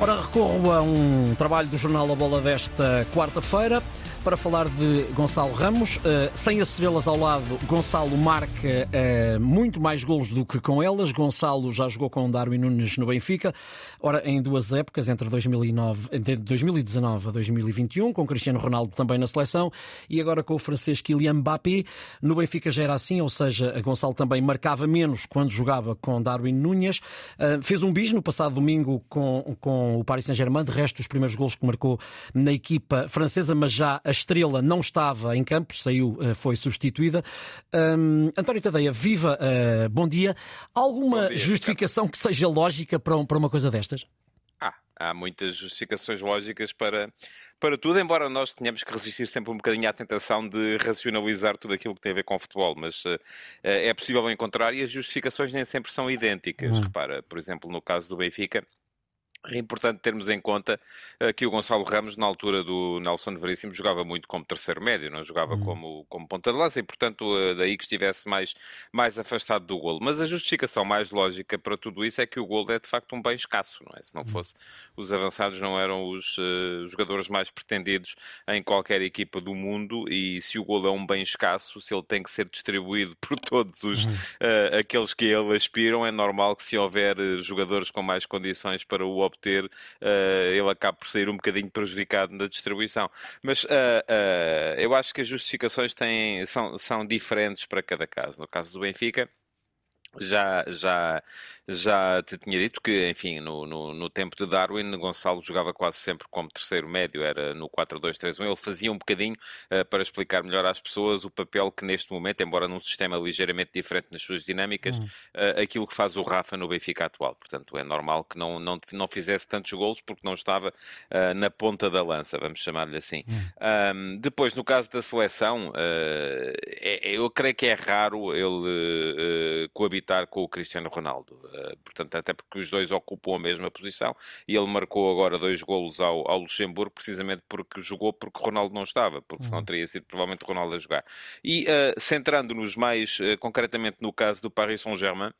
Ora, recorro a um trabalho do Jornal A Bola desta quarta-feira para falar de Gonçalo Ramos. Uh, sem as estrelas ao lado, Gonçalo marca uh, muito mais golos do que com elas. Gonçalo já jogou com Darwin Nunes no Benfica. Ora, em duas épocas, entre 2009, entre 2019 a 2021, com Cristiano Ronaldo também na seleção e agora com o francês Kylian Mbappé. No Benfica já era assim, ou seja, Gonçalo também marcava menos quando jogava com Darwin Nunes. Uh, fez um bis no passado domingo com, com o Paris Saint-Germain. De resto, os primeiros golos que marcou na equipa francesa, mas já estrela não estava em campo, saiu, eh, foi substituída. Um, António Tadeia, viva, uh, bom dia. Alguma bom dia, justificação que seja lógica para, para uma coisa destas? Ah, há muitas justificações lógicas para, para tudo, embora nós tenhamos que resistir sempre um bocadinho à tentação de racionalizar tudo aquilo que tem a ver com o futebol, mas uh, é possível encontrar e as justificações nem sempre são idênticas. Hum. Repara, por exemplo, no caso do Benfica, é importante termos em conta uh, que o Gonçalo Ramos, na altura do Nelson Veríssimo, jogava muito como terceiro médio, não jogava uhum. como, como ponta de lança e, portanto, uh, daí que estivesse mais, mais afastado do golo. Mas a justificação mais lógica para tudo isso é que o golo é de facto um bem escasso, não é? Se não uhum. fosse, os avançados não eram os uh, jogadores mais pretendidos em qualquer equipa do mundo e se o golo é um bem escasso, se ele tem que ser distribuído por todos os, uhum. aqueles que ele aspiram, é normal que se houver jogadores com mais condições para o obter, uh, ele acaba por sair um bocadinho prejudicado na distribuição. Mas uh, uh, eu acho que as justificações têm, são, são diferentes para cada caso. No caso do Benfica, já, já, já te tinha dito que, enfim, no, no, no, tempo de Darwin, Gonçalo jogava quase sempre como terceiro médio, era no 4-2-3-1. Ele fazia um bocadinho, uh, para explicar melhor às pessoas, o papel que neste momento, embora num sistema ligeiramente diferente nas suas dinâmicas, uhum. uh, aquilo que faz o Rafa no Benfica atual. Portanto, é normal que não, não, não fizesse tantos golos porque não estava uh, na ponta da lança, vamos chamar-lhe assim. Uhum. Um, depois, no caso da seleção, é, eu creio que é raro ele coabitar com o Cristiano Ronaldo eh, portanto, até porque os dois ocupam a mesma posição e ele marcou agora dois golos ao, ao Luxemburgo precisamente porque jogou porque Ronaldo não estava, porque senão uhum. teria sido provavelmente Ronaldo a jogar. E uh, centrando-nos mais uh, concretamente no caso do Paris Saint-Germain,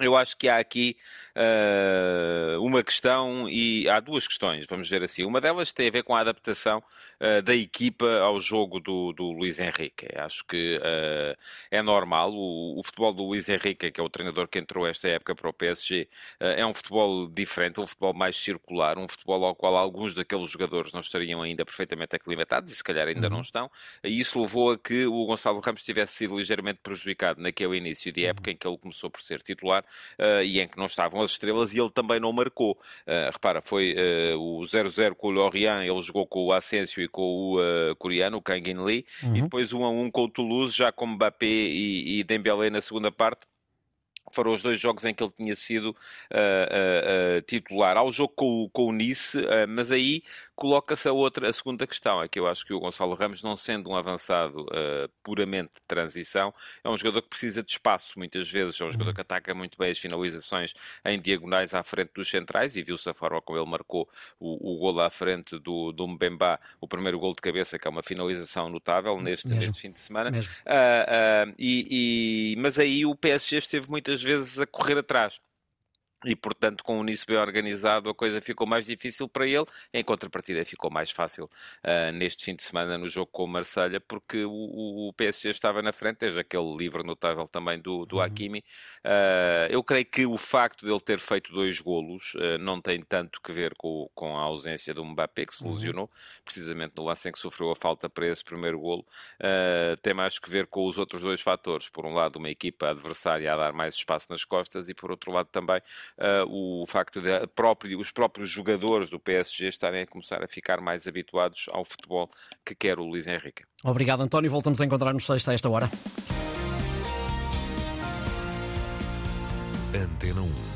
eu acho que há aqui uh, uma questão e há duas questões, vamos ver assim. Uma delas tem a ver com a adaptação uh, da equipa ao jogo do, do Luís Henrique. Acho que uh, é normal. O, o, futebol do Luís Henrique, que é o treinador que entrou esta época para o PSG, é um futebol diferente, um futebol mais circular, um futebol ao qual alguns daqueles jogadores não estariam ainda perfeitamente aclimatados e se calhar ainda uhum. não estão. E isso levou a que o Gonçalo Ramos tivesse sido ligeiramente prejudicado naquele início de época uhum. em que ele começou por ser titular uh, e em que não estavam as estrelas e ele também não marcou. Uh, repara, foi uh, o 0-0 com o Lorient, ele jogou com o Asensio e com o coreano, o Kang In Lee, uhum. e depois 1 a 1 com o Toulouse, já com Mbappé e, e Dembélé na segunda parte foram os dois jogos em que ele tinha sido uh, uh, uh, titular. Há o jogo com, com o Nice, mas aí coloca-se a outra, a segunda questão, é que eu acho que o Gonçalo Ramos, não sendo um avançado puramente de transição, é um jogador que precisa de espaço muitas vezes, é um jogador que ataca muito bem as finalizações em diagonais à frente dos centrais, e viu-se a forma como ele marcou o, o gol à frente do, do Mbemba, o primeiro gol de cabeça, que é uma finalização notável neste, neste fim de semana. e, e, mas aí o PSG esteve muitas vezes a correr atrás e portanto com o Nice bem organizado a coisa ficou mais difícil para ele, em contrapartida ficou mais fácil uh, neste fim de semana no jogo com o Marselha, porque o, o, PSG estava na frente, desde aquele livre notável também do, do uhum. Hakimi. Uh, eu creio que o facto de ele ter feito dois golos uh, não tem tanto que ver com, com a ausência do Mbappé, que se uhum. lesionou, precisamente no lance em que sofreu a falta para esse primeiro golo, tem mais que ver com os outros dois fatores. Por um lado, uma equipa adversária a dar mais espaço nas costas e por outro lado também uh, o facto de próprio, os próprios jogadores do PSG estarem a começar a ficar mais habituados ao futebol que quer o Luís Henrique. Obrigado, António. Voltamos a encontrar no sexta a esta hora. Antena 1